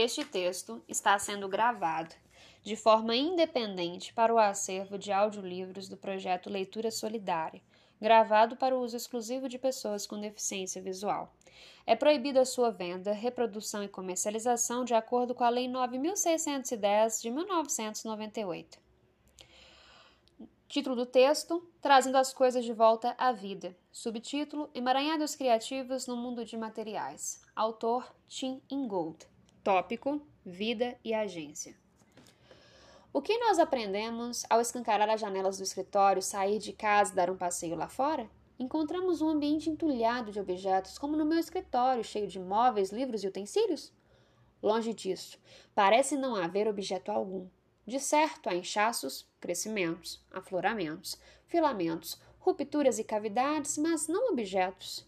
Este texto está sendo gravado de forma independente para o acervo de audiolivros do projeto Leitura Solidária, gravado para o uso exclusivo de pessoas com deficiência visual. É proibida a sua venda, reprodução e comercialização de acordo com a Lei 9610 de 1998. Título do texto: Trazendo as coisas de volta à vida. Subtítulo: Emaranhados criativos no mundo de materiais. Autor: Tim Ingold. Tópico: Vida e agência. O que nós aprendemos ao escancarar as janelas do escritório, sair de casa e dar um passeio lá fora? Encontramos um ambiente entulhado de objetos, como no meu escritório, cheio de móveis, livros e utensílios? Longe disso, parece não haver objeto algum. De certo, há inchaços, crescimentos, afloramentos, filamentos, rupturas e cavidades, mas não objetos.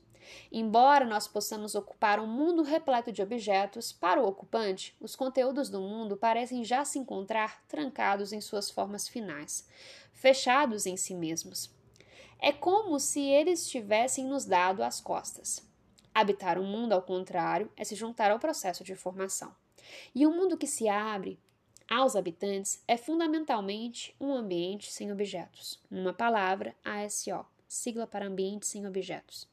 Embora nós possamos ocupar um mundo repleto de objetos, para o ocupante, os conteúdos do mundo parecem já se encontrar trancados em suas formas finais, fechados em si mesmos. É como se eles tivessem nos dado as costas. Habitar o um mundo, ao contrário, é se juntar ao processo de formação. E o um mundo que se abre aos habitantes é fundamentalmente um ambiente sem objetos. Numa palavra, ASO, sigla para ambiente sem objetos.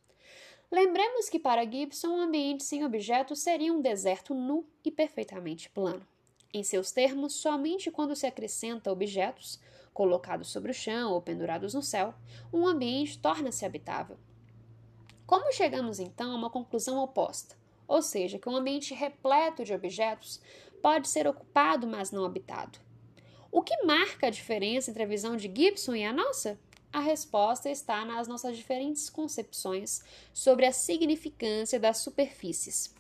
Lembremos que para Gibson um ambiente sem objetos seria um deserto nu e perfeitamente plano. Em seus termos, somente quando se acrescenta objetos, colocados sobre o chão ou pendurados no céu, um ambiente torna-se habitável. Como chegamos então a uma conclusão oposta, ou seja, que um ambiente repleto de objetos pode ser ocupado, mas não habitado? O que marca a diferença entre a visão de Gibson e a nossa? A resposta está nas nossas diferentes concepções sobre a significância das superfícies.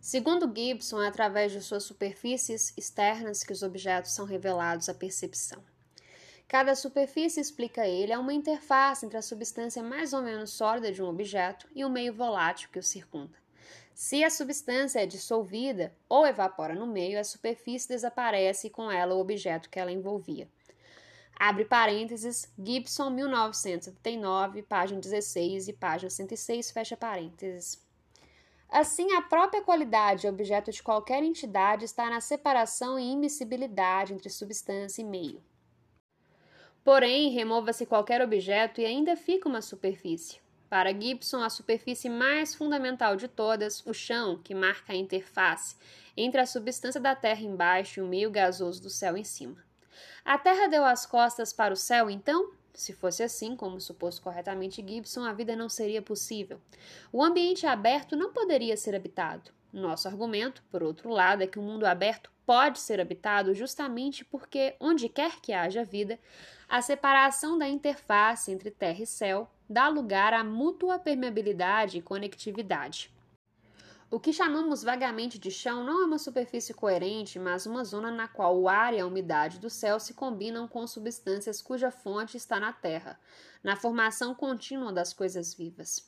Segundo Gibson, é através de suas superfícies externas que os objetos são revelados à percepção. Cada superfície, explica ele, é uma interface entre a substância mais ou menos sólida de um objeto e o meio volátil que o circunda. Se a substância é dissolvida ou evapora no meio, a superfície desaparece e com ela o objeto que ela envolvia. Abre parênteses, Gibson, 1979, página 16 e página 106, fecha parênteses. Assim, a própria qualidade objeto de qualquer entidade está na separação e imiscibilidade entre substância e meio. Porém, remova-se qualquer objeto e ainda fica uma superfície. Para Gibson, a superfície mais fundamental de todas, o chão, que marca a interface entre a substância da Terra embaixo e o meio gasoso do céu em cima. A Terra deu as costas para o céu, então? Se fosse assim, como supôs corretamente Gibson, a vida não seria possível. O ambiente aberto não poderia ser habitado. Nosso argumento, por outro lado, é que o mundo aberto pode ser habitado justamente porque, onde quer que haja vida, a separação da interface entre terra e céu dá lugar à mútua permeabilidade e conectividade. O que chamamos vagamente de chão não é uma superfície coerente, mas uma zona na qual o ar e a umidade do céu se combinam com substâncias cuja fonte está na terra, na formação contínua das coisas vivas.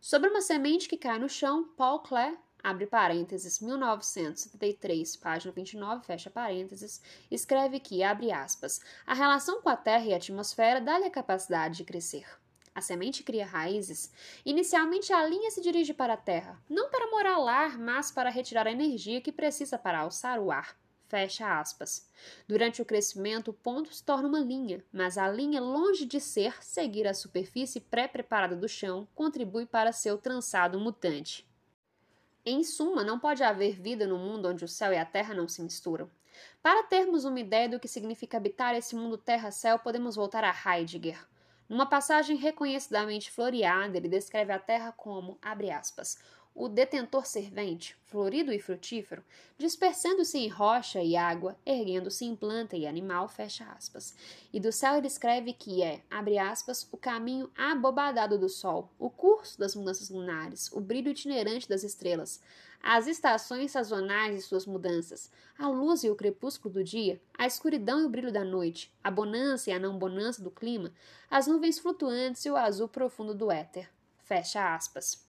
Sobre uma semente que cai no chão, Paul Klee, abre parênteses, 1973, página 29, fecha parênteses, escreve que, abre aspas, a relação com a terra e a atmosfera dá-lhe a capacidade de crescer. A semente cria raízes. Inicialmente, a linha se dirige para a terra, não para morar lá, mas para retirar a energia que precisa para alçar o ar. Fecha aspas. Durante o crescimento, o ponto se torna uma linha, mas a linha, longe de ser seguir a superfície pré-preparada do chão, contribui para seu trançado mutante. Em suma, não pode haver vida no mundo onde o céu e a terra não se misturam. Para termos uma ideia do que significa habitar esse mundo terra-céu, podemos voltar a Heidegger. Numa passagem reconhecidamente floreada, ele descreve a terra como, abre aspas, o detentor servente, florido e frutífero, dispersando-se em rocha e água, erguendo-se em planta e animal, fecha aspas. E do céu ele escreve que é, abre aspas, o caminho abobadado do sol, o curso das mudanças lunares, o brilho itinerante das estrelas, as estações sazonais e suas mudanças, a luz e o crepúsculo do dia, a escuridão e o brilho da noite, a bonança e a não bonança do clima, as nuvens flutuantes e o azul profundo do éter. Fecha aspas.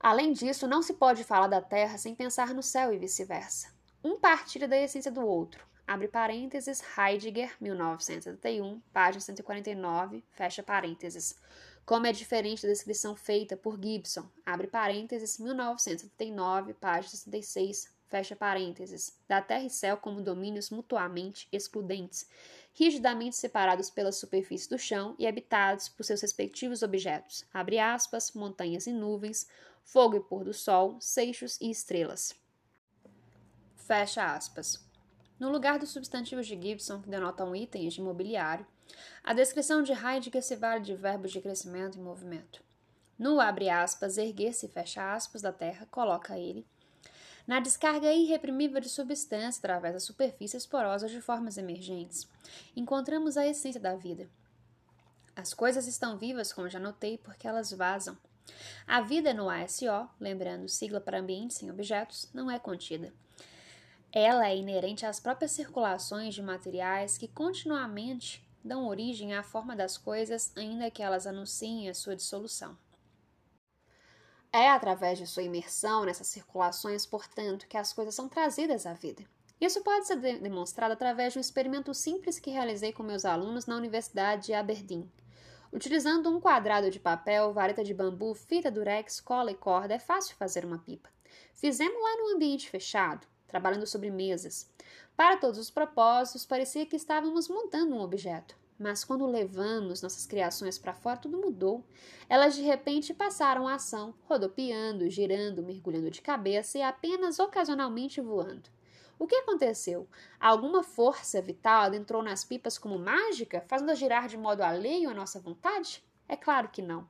Além disso, não se pode falar da Terra sem pensar no céu e vice-versa. Um partilha da essência do outro. Abre parênteses, Heidegger, 1971, página 149, fecha parênteses. como é diferente da descrição feita por Gibson, abre parênteses, 1979, página 66, fecha parênteses, da terra e céu como domínios mutuamente excludentes, rigidamente separados pela superfície do chão e habitados por seus respectivos objetos, abre aspas, montanhas e nuvens, fogo e pôr do sol, seixos e estrelas. Fecha aspas. No lugar dos substantivos de Gibson, que denotam itens de mobiliário, a descrição de Heidegger se vale de verbos de crescimento e movimento. No abre aspas, erguer-se fecha aspas da terra, coloca ele, na descarga irreprimível de substância através das superfícies porosas de formas emergentes, encontramos a essência da vida. As coisas estão vivas, como já notei, porque elas vazam. A vida no ASO, lembrando sigla para ambientes sem objetos, não é contida. Ela é inerente às próprias circulações de materiais que continuamente dão origem à forma das coisas, ainda que elas anunciem a sua dissolução. É através de sua imersão nessas circulações, portanto, que as coisas são trazidas à vida. Isso pode ser de demonstrado através de um experimento simples que realizei com meus alunos na Universidade de Aberdeen. Utilizando um quadrado de papel, vareta de bambu, fita durex, cola e corda, é fácil fazer uma pipa. Fizemos lá no ambiente fechado, trabalhando sobre mesas. Para todos os propósitos, parecia que estávamos montando um objeto. Mas quando levamos nossas criações para fora, tudo mudou. Elas de repente passaram a ação, rodopiando, girando, mergulhando de cabeça e apenas ocasionalmente voando. O que aconteceu? Alguma força vital entrou nas pipas como mágica, fazendo-as girar de modo alheio à nossa vontade? É claro que não.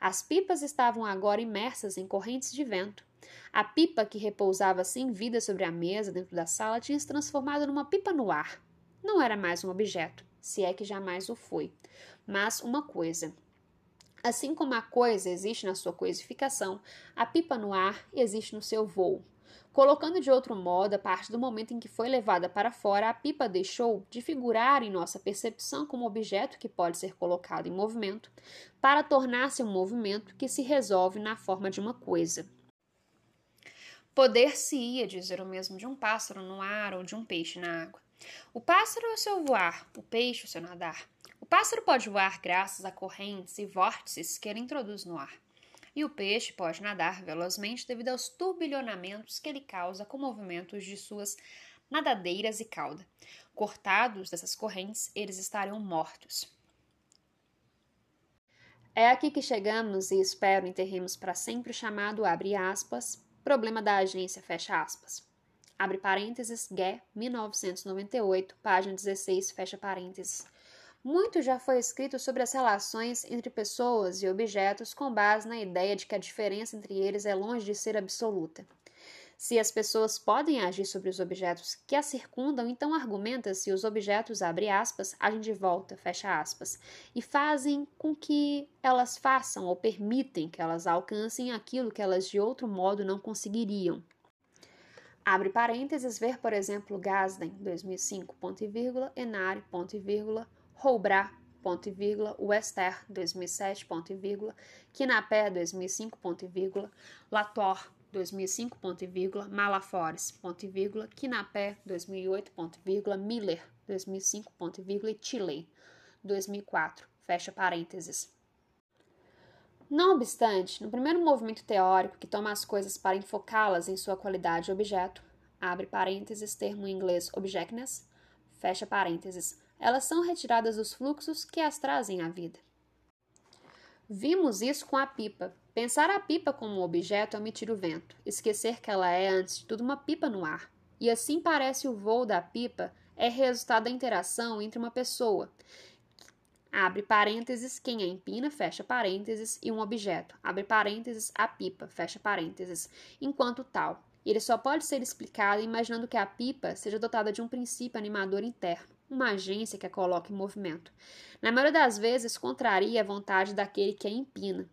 As pipas estavam agora imersas em correntes de vento. A pipa que repousava sem vida sobre a mesa dentro da sala tinha se transformado numa pipa no ar. Não era mais um objeto, se é que jamais o foi, mas uma coisa. Assim como a coisa existe na sua coisificação, a pipa no ar existe no seu voo. Colocando de outro modo, a partir do momento em que foi levada para fora, a pipa deixou de figurar em nossa percepção como objeto que pode ser colocado em movimento, para tornar-se um movimento que se resolve na forma de uma coisa. Poder-se-ia dizer o mesmo de um pássaro no ar ou de um peixe na água. O pássaro é o seu voar, o peixe o seu nadar. O pássaro pode voar graças a correntes e vórtices que ele introduz no ar. E o peixe pode nadar velozmente devido aos turbilhonamentos que ele causa com movimentos de suas nadadeiras e cauda. Cortados dessas correntes, eles estariam mortos. É aqui que chegamos e espero enterremos para sempre o chamado abre aspas Problema da agência, fecha aspas. Abre parênteses, Gué, 1998, página 16, fecha parênteses. Muito já foi escrito sobre as relações entre pessoas e objetos com base na ideia de que a diferença entre eles é longe de ser absoluta. Se as pessoas podem agir sobre os objetos que as circundam, então argumenta-se os objetos, abre aspas, agem de volta, fecha aspas, e fazem com que elas façam ou permitem que elas alcancem aquilo que elas de outro modo não conseguiriam. Abre parênteses, ver, por exemplo, Gasden, 2005, ponto e vírgula, Enari, ponto e vírgula, Roubra, ponto e vírgula, Wester, 2007, ponto e vírgula, Kinapé, 2005, ponto e vírgula, Latour, 2005, ponto e vírgula, Malafores, ponto e vírgula, Kinapé, 2008, ponto e vírgula, Miller, 2005, ponto e vírgula, e Chile, 2004, fecha parênteses. Não obstante, no primeiro movimento teórico que toma as coisas para enfocá-las em sua qualidade de objeto, abre parênteses, termo em inglês objectness, fecha parênteses, elas são retiradas dos fluxos que as trazem à vida. Vimos isso com a pipa, Pensar a pipa como um objeto é omitir o vento, esquecer que ela é, antes de tudo, uma pipa no ar. E assim parece o voo da pipa é resultado da interação entre uma pessoa, abre parênteses, quem a empina, fecha parênteses, e um objeto, abre parênteses, a pipa, fecha parênteses, enquanto tal. Ele só pode ser explicado imaginando que a pipa seja dotada de um princípio animador interno, uma agência que a coloca em movimento. Na maioria das vezes, contraria a vontade daquele que a empina.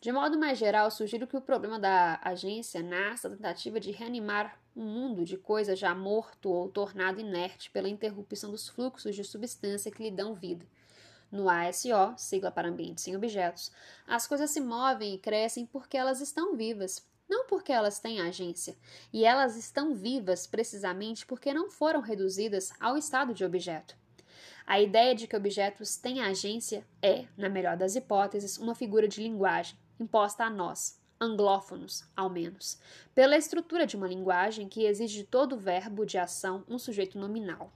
De modo mais geral, sugiro que o problema da agência nasça da tentativa de reanimar um mundo de coisa já morto ou tornado inerte pela interrupção dos fluxos de substância que lhe dão vida. No ASO, sigla para ambientes sem objetos, as coisas se movem e crescem porque elas estão vivas, não porque elas têm agência. E elas estão vivas precisamente porque não foram reduzidas ao estado de objeto. A ideia de que objetos têm agência é, na melhor das hipóteses, uma figura de linguagem, imposta a nós, anglófonos, ao menos, pela estrutura de uma linguagem que exige de todo verbo de ação um sujeito nominal.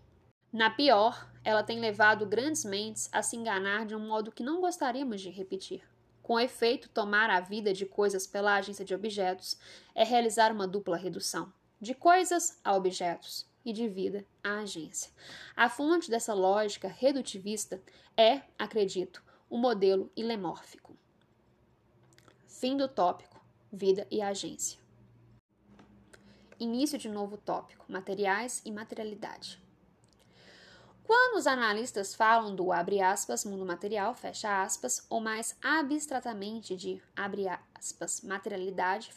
Na pior, ela tem levado grandes mentes a se enganar de um modo que não gostaríamos de repetir. Com efeito, tomar a vida de coisas pela agência de objetos é realizar uma dupla redução, de coisas a objetos e de vida à agência. A fonte dessa lógica redutivista é, acredito, o modelo ilemórfico. Fim do tópico: vida e agência. Início de novo tópico: materiais e materialidade. Quando os analistas falam do aspas, mundo material, aspas, ou mais abstratamente de aspas, materialidade,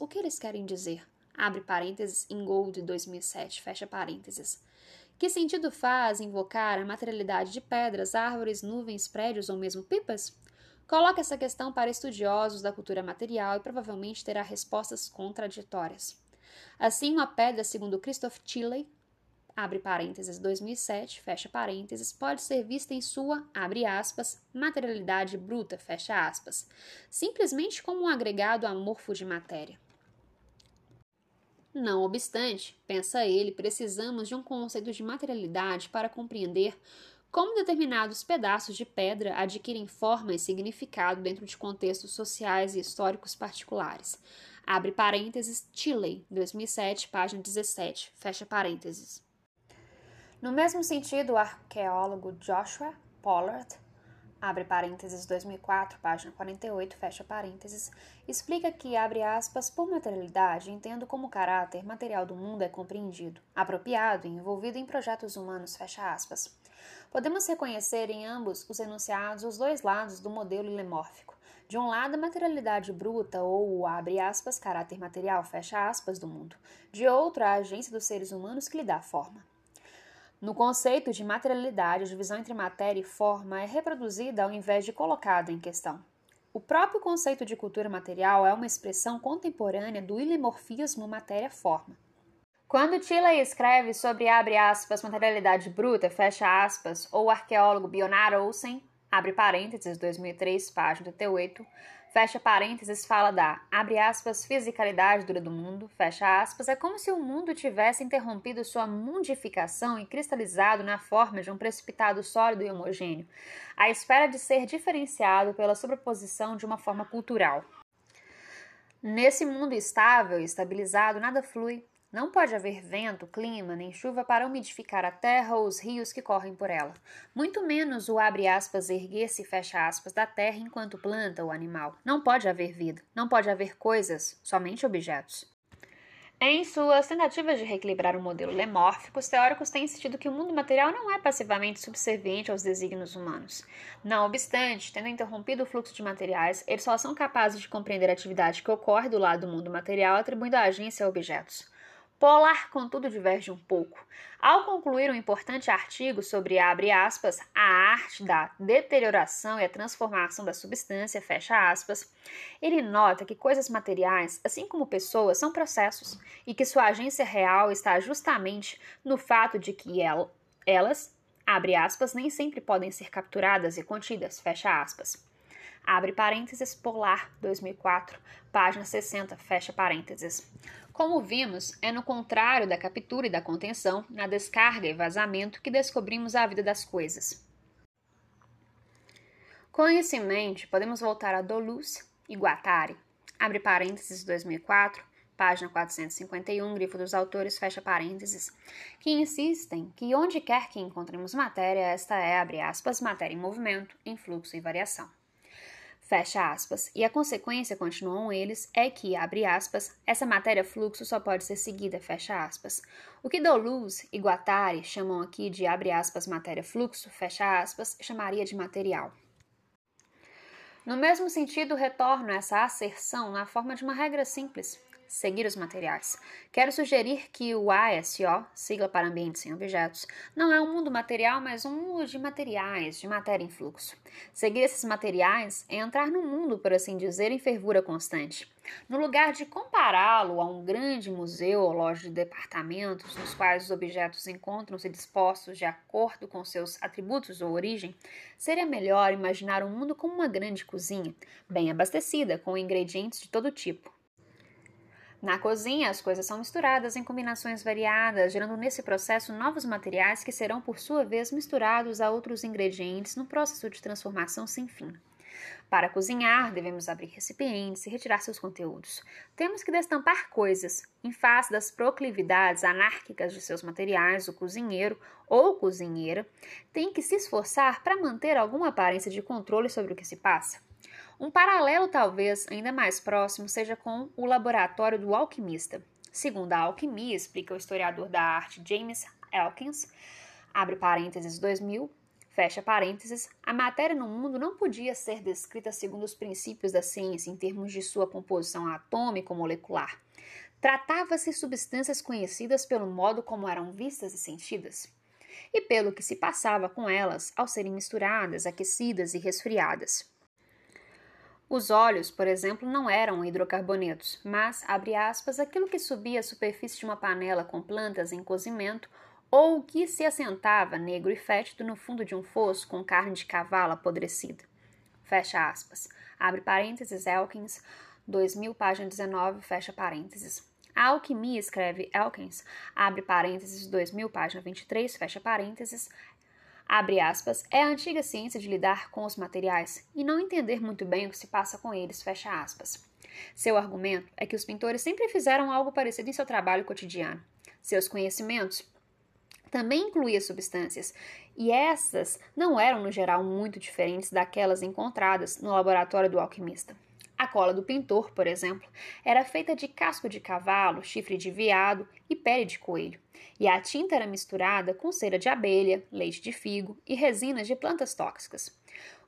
o que eles querem dizer? Abre parênteses em Gold 2007, fecha parênteses. Que sentido faz invocar a materialidade de pedras, árvores, nuvens, prédios ou mesmo pipas? Coloque essa questão para estudiosos da cultura material e provavelmente terá respostas contraditórias. Assim, uma pedra, segundo Christoph Tilley, abre parênteses 2007, fecha parênteses, pode ser vista em sua, abre aspas, materialidade bruta, fecha aspas, simplesmente como um agregado amorfo de matéria. Não obstante, pensa ele, precisamos de um conceito de materialidade para compreender como determinados pedaços de pedra adquirem forma e significado dentro de contextos sociais e históricos particulares. Abre parênteses, Chile, 2007, página 17, fecha parênteses. No mesmo sentido, o arqueólogo Joshua Pollard, abre parênteses 2004, página 48, fecha parênteses, explica que, abre aspas, por materialidade, entendo como caráter material do mundo é compreendido, apropriado e envolvido em projetos humanos, fecha aspas. Podemos reconhecer em ambos os enunciados os dois lados do modelo ilemórfico. De um lado, a materialidade bruta ou o abre aspas, caráter material, fecha aspas, do mundo. De outro, a agência dos seres humanos que lhe dá forma. No conceito de materialidade, a divisão entre matéria e forma é reproduzida ao invés de colocada em questão. O próprio conceito de cultura material é uma expressão contemporânea do ilimorfismo matéria-forma. Quando Tilley escreve sobre aspas materialidade bruta, fecha aspas, ou o arqueólogo Bionar Olsen, abre parênteses 2003, página 38, fecha parênteses, fala da, abre aspas, fisicalidade dura do mundo, fecha aspas, é como se o mundo tivesse interrompido sua mundificação e cristalizado na forma de um precipitado sólido e homogêneo, à espera de ser diferenciado pela sobreposição de uma forma cultural. Nesse mundo estável e estabilizado, nada flui, não pode haver vento, clima, nem chuva para umidificar a terra ou os rios que correm por ela. Muito menos o abre aspas erguer-se e fecha aspas da terra enquanto planta o animal. Não pode haver vida, não pode haver coisas, somente objetos. Em suas tentativas de reequilibrar o modelo lemórfico, os teóricos têm insistido que o mundo material não é passivamente subserviente aos desígnios humanos. Não obstante, tendo interrompido o fluxo de materiais, eles só são capazes de compreender a atividade que ocorre do lado do mundo material atribuindo a agência a objetos. Polar, contudo, diverge um pouco. Ao concluir um importante artigo sobre, aspas, a arte da deterioração e a transformação da substância, aspas, ele nota que coisas materiais, assim como pessoas, são processos e que sua agência real está justamente no fato de que elas, abre aspas, nem sempre podem ser capturadas e contidas. Abre parênteses, Polar, 2004, página 60, fecha parênteses. Como vimos, é no contrário da captura e da contenção, na descarga e vazamento, que descobrimos a vida das coisas. Com isso em mente, podemos voltar a Doluce e Guattari, abre parênteses 2004, página 451, grifo dos autores, fecha parênteses, que insistem que onde quer que encontremos matéria, esta é, abre aspas, matéria em movimento, em fluxo e variação. Fecha aspas. E a consequência, continuam eles, é que, abre aspas, essa matéria fluxo só pode ser seguida, fecha aspas. O que Doluz e Guattari chamam aqui de, abre aspas, matéria fluxo, fecha aspas, chamaria de material. No mesmo sentido, retorno essa asserção na forma de uma regra simples. Seguir os materiais. Quero sugerir que o ASO, sigla para ambiente sem objetos, não é um mundo material, mas um mundo de materiais, de matéria em fluxo. Seguir esses materiais é entrar no mundo, por assim dizer, em fervura constante. No lugar de compará-lo a um grande museu ou loja de departamentos, nos quais os objetos encontram-se dispostos de acordo com seus atributos ou origem, seria melhor imaginar o um mundo como uma grande cozinha, bem abastecida, com ingredientes de todo tipo. Na cozinha, as coisas são misturadas em combinações variadas, gerando nesse processo novos materiais que serão, por sua vez, misturados a outros ingredientes no processo de transformação sem fim. Para cozinhar, devemos abrir recipientes e retirar seus conteúdos. Temos que destampar coisas. Em face das proclividades anárquicas de seus materiais, o cozinheiro ou cozinheira tem que se esforçar para manter alguma aparência de controle sobre o que se passa. Um paralelo, talvez ainda mais próximo, seja com o laboratório do alquimista. Segundo a alquimia, explica o historiador da arte James Elkins, abre parênteses 2000, fecha parênteses, a matéria no mundo não podia ser descrita segundo os princípios da ciência em termos de sua composição atômica ou molecular. Tratava-se de substâncias conhecidas pelo modo como eram vistas e sentidas, e pelo que se passava com elas ao serem misturadas, aquecidas e resfriadas. Os óleos, por exemplo, não eram hidrocarbonetos, mas, abre aspas, aquilo que subia à superfície de uma panela com plantas em cozimento ou que se assentava negro e fétido no fundo de um fosso com carne de cavalo apodrecida. Fecha aspas. Abre parênteses, Elkins, 2000, página 19, fecha parênteses. A alquimia, escreve Elkins, abre parênteses, 2000, página 23, fecha parênteses, abre aspas, é a antiga ciência de lidar com os materiais e não entender muito bem o que se passa com eles, fecha aspas. Seu argumento é que os pintores sempre fizeram algo parecido em seu trabalho cotidiano. Seus conhecimentos também incluíam substâncias, e essas não eram, no geral, muito diferentes daquelas encontradas no laboratório do alquimista. A cola do pintor, por exemplo, era feita de casco de cavalo, chifre de veado e pele de coelho, e a tinta era misturada com cera de abelha, leite de figo e resinas de plantas tóxicas.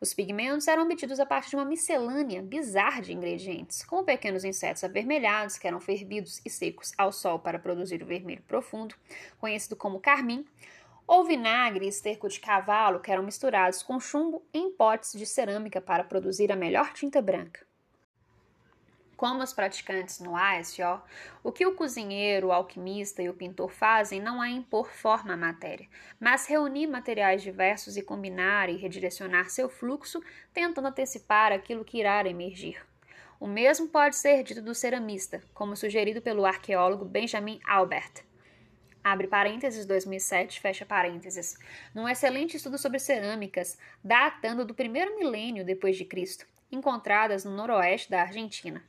Os pigmentos eram obtidos a partir de uma miscelânea bizarra de ingredientes, como pequenos insetos avermelhados que eram fervidos e secos ao sol para produzir o vermelho profundo, conhecido como carmim, ou vinagre e esterco de cavalo que eram misturados com chumbo em potes de cerâmica para produzir a melhor tinta branca. Como os praticantes no ASO, o que o cozinheiro, o alquimista e o pintor fazem não é impor forma à matéria, mas reunir materiais diversos e combinar e redirecionar seu fluxo, tentando antecipar aquilo que irá emergir. O mesmo pode ser dito do ceramista, como sugerido pelo arqueólogo Benjamin Albert. Abre parênteses 2007, fecha parênteses. Num excelente estudo sobre cerâmicas, datando do primeiro milênio depois de Cristo, encontradas no noroeste da Argentina.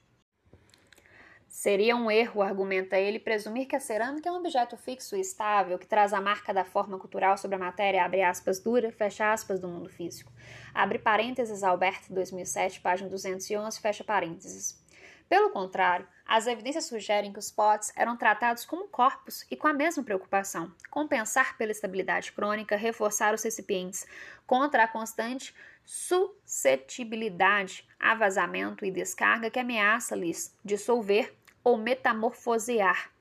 Seria um erro, argumenta ele, presumir que a cerâmica é um objeto fixo e estável que traz a marca da forma cultural sobre a matéria, abre aspas, dura, fecha aspas, do mundo físico. Abre parênteses, Alberto, 2007, página 211, fecha parênteses. Pelo contrário, as evidências sugerem que os potes eram tratados como corpos e com a mesma preocupação: compensar pela estabilidade crônica, reforçar os recipientes contra a constante suscetibilidade a vazamento e descarga que ameaça-lhes dissolver ou metamorfosear.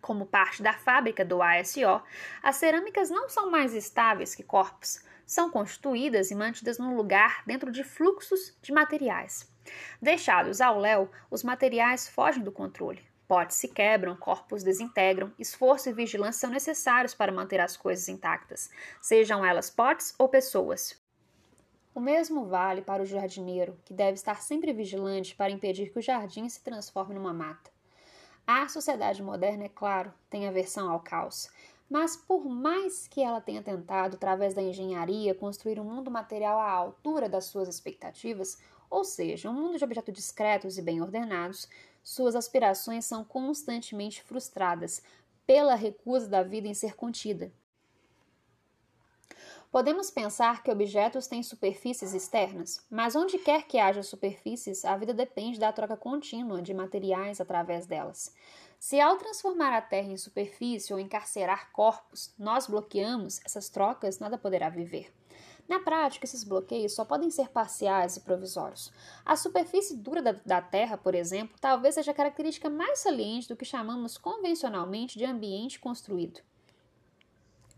Como parte da fábrica do ASO, as cerâmicas não são mais estáveis que corpos, são constituídas e mantidas num lugar dentro de fluxos de materiais. Deixados ao léu, os materiais fogem do controle. Potes se quebram, corpos desintegram, esforço e vigilância são necessários para manter as coisas intactas, sejam elas potes ou pessoas. O mesmo vale para o jardineiro, que deve estar sempre vigilante para impedir que o jardim se transforme numa mata. A sociedade moderna, é claro, tem aversão ao caos, mas por mais que ela tenha tentado, através da engenharia, construir um mundo material à altura das suas expectativas, ou seja, um mundo de objetos discretos e bem ordenados, suas aspirações são constantemente frustradas pela recusa da vida em ser contida, Podemos pensar que objetos têm superfícies externas, mas onde quer que haja superfícies, a vida depende da troca contínua de materiais através delas. Se ao transformar a Terra em superfície ou encarcerar corpos, nós bloqueamos essas trocas, nada poderá viver. Na prática, esses bloqueios só podem ser parciais e provisórios. A superfície dura da, da Terra, por exemplo, talvez seja a característica mais saliente do que chamamos convencionalmente de ambiente construído.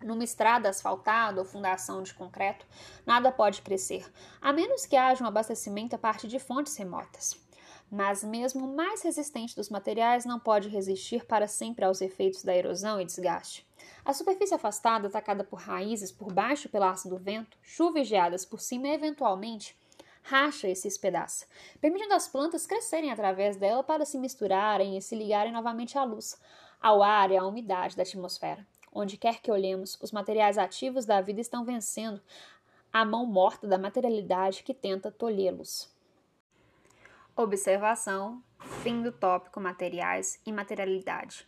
Numa estrada asfaltada ou fundação de concreto, nada pode crescer, a menos que haja um abastecimento a partir de fontes remotas. Mas mesmo o mais resistente dos materiais não pode resistir para sempre aos efeitos da erosão e desgaste. A superfície afastada, atacada por raízes por baixo pela ação do vento, chuvas e geadas por cima eventualmente, racha e se espedaça, permitindo às plantas crescerem através dela para se misturarem e se ligarem novamente à luz, ao ar e à umidade da atmosfera. Onde quer que olhemos, os materiais ativos da vida estão vencendo a mão morta da materialidade que tenta tolhê-los. Observação: fim do tópico materiais e materialidade.